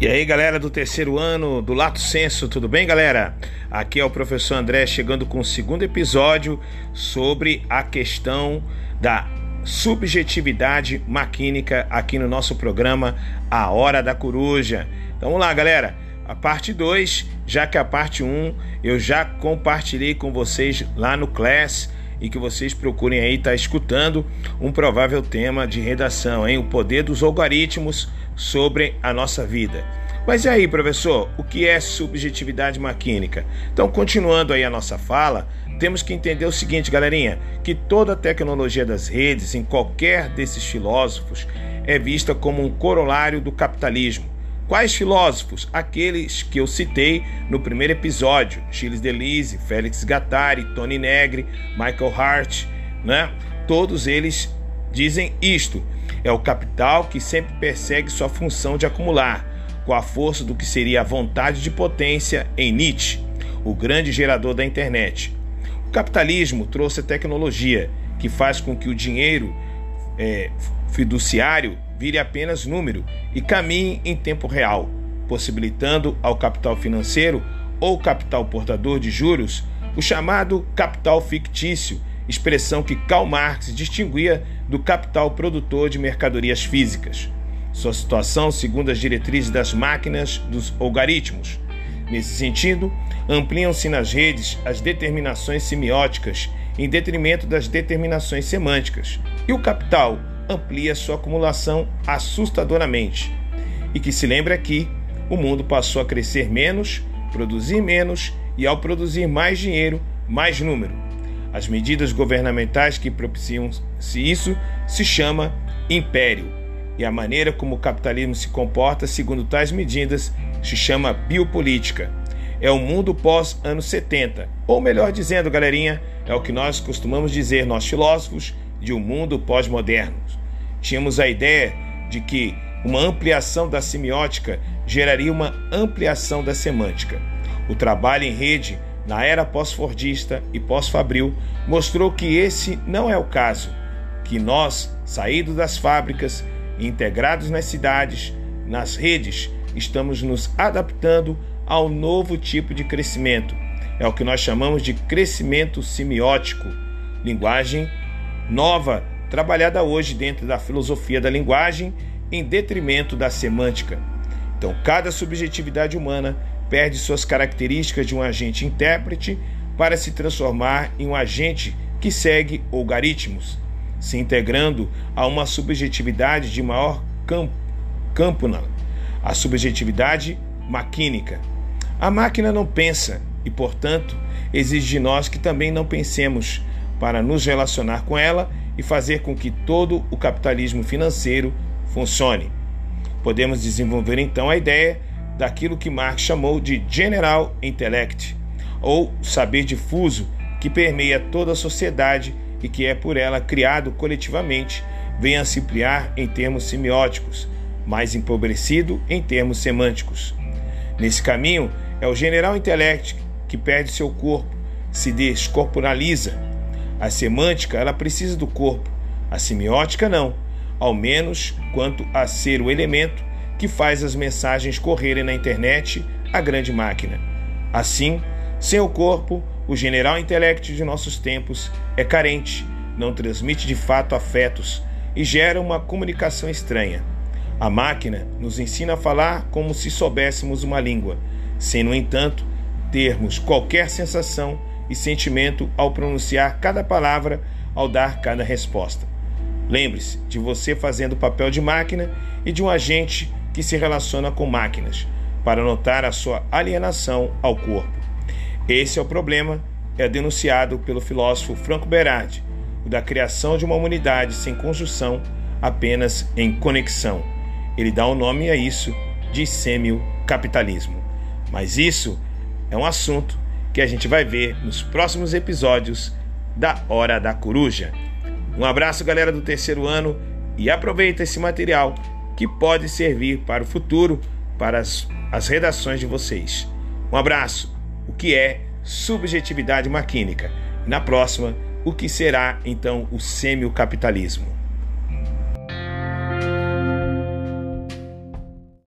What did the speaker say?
E aí, galera do terceiro ano do Lato Senso, tudo bem, galera? Aqui é o professor André chegando com o segundo episódio sobre a questão da subjetividade maquínica aqui no nosso programa A Hora da Coruja. Então vamos lá, galera. A parte 2, já que a parte 1 um, eu já compartilhei com vocês lá no Class e que vocês procurem aí estar tá escutando um provável tema de redação, hein? O poder dos algoritmos sobre a nossa vida. Mas e aí, professor, o que é subjetividade maquínica? Então, continuando aí a nossa fala, temos que entender o seguinte, galerinha, que toda a tecnologia das redes, em qualquer desses filósofos, é vista como um corolário do capitalismo. Quais filósofos? Aqueles que eu citei no primeiro episódio: Gilles Deleuze, Félix Gattari, Tony Negri, Michael Hart, né? Todos eles dizem isto. É o capital que sempre persegue sua função de acumular, com a força do que seria a vontade de potência em Nietzsche, o grande gerador da internet. O capitalismo trouxe a tecnologia que faz com que o dinheiro é, fiduciário vire apenas número e caminhe em tempo real, possibilitando ao capital financeiro ou capital portador de juros o chamado capital fictício, expressão que Karl Marx distinguia do capital produtor de mercadorias físicas. Sua situação segundo as diretrizes das máquinas dos algoritmos. Nesse sentido, ampliam-se nas redes as determinações semióticas em detrimento das determinações semânticas, e o capital amplia sua acumulação assustadoramente. E que se lembra aqui, o mundo passou a crescer menos, produzir menos e, ao produzir mais dinheiro, mais número as medidas governamentais que propiciam-se isso se chama império, e a maneira como o capitalismo se comporta segundo tais medidas se chama biopolítica. É o mundo pós anos 70, ou melhor dizendo, galerinha, é o que nós costumamos dizer, nós filósofos, de um mundo pós-moderno. Tínhamos a ideia de que uma ampliação da semiótica geraria uma ampliação da semântica. O trabalho em rede na era pós-fordista e pós-fabril, mostrou que esse não é o caso, que nós, saídos das fábricas integrados nas cidades, nas redes, estamos nos adaptando ao novo tipo de crescimento. É o que nós chamamos de crescimento semiótico, linguagem nova, trabalhada hoje dentro da filosofia da linguagem em detrimento da semântica. Então, cada subjetividade humana perde suas características de um agente intérprete para se transformar em um agente que segue algoritmos, se integrando a uma subjetividade de maior campo, campuna, a subjetividade maquínica. A máquina não pensa e, portanto, exige de nós que também não pensemos para nos relacionar com ela e fazer com que todo o capitalismo financeiro funcione. Podemos desenvolver então a ideia daquilo que Marx chamou de General Intellect, ou saber difuso que permeia toda a sociedade e que é por ela criado coletivamente, venha se ampliar em termos semióticos, mais empobrecido em termos semânticos. Nesse caminho, é o General Intellect que perde seu corpo, se descorporaliza. A semântica, ela precisa do corpo, a semiótica não, ao menos quanto a ser o elemento que faz as mensagens correrem na internet a grande máquina. Assim, sem o corpo, o general intelecto de nossos tempos é carente, não transmite de fato afetos e gera uma comunicação estranha. A máquina nos ensina a falar como se soubéssemos uma língua, sem, no entanto, termos qualquer sensação e sentimento ao pronunciar cada palavra, ao dar cada resposta. Lembre-se de você fazendo o papel de máquina e de um agente que se relaciona com máquinas, para notar a sua alienação ao corpo. Esse é o problema, é denunciado pelo filósofo Franco Berardi, o da criação de uma humanidade sem conjunção, apenas em conexão. Ele dá o um nome a isso de semio-capitalismo. Mas isso é um assunto que a gente vai ver nos próximos episódios da Hora da Coruja. Um abraço, galera do terceiro ano, e aproveita esse material que pode servir para o futuro, para as, as redações de vocês. Um abraço. O que é subjetividade maquínica? Na próxima, o que será então o semio-capitalismo?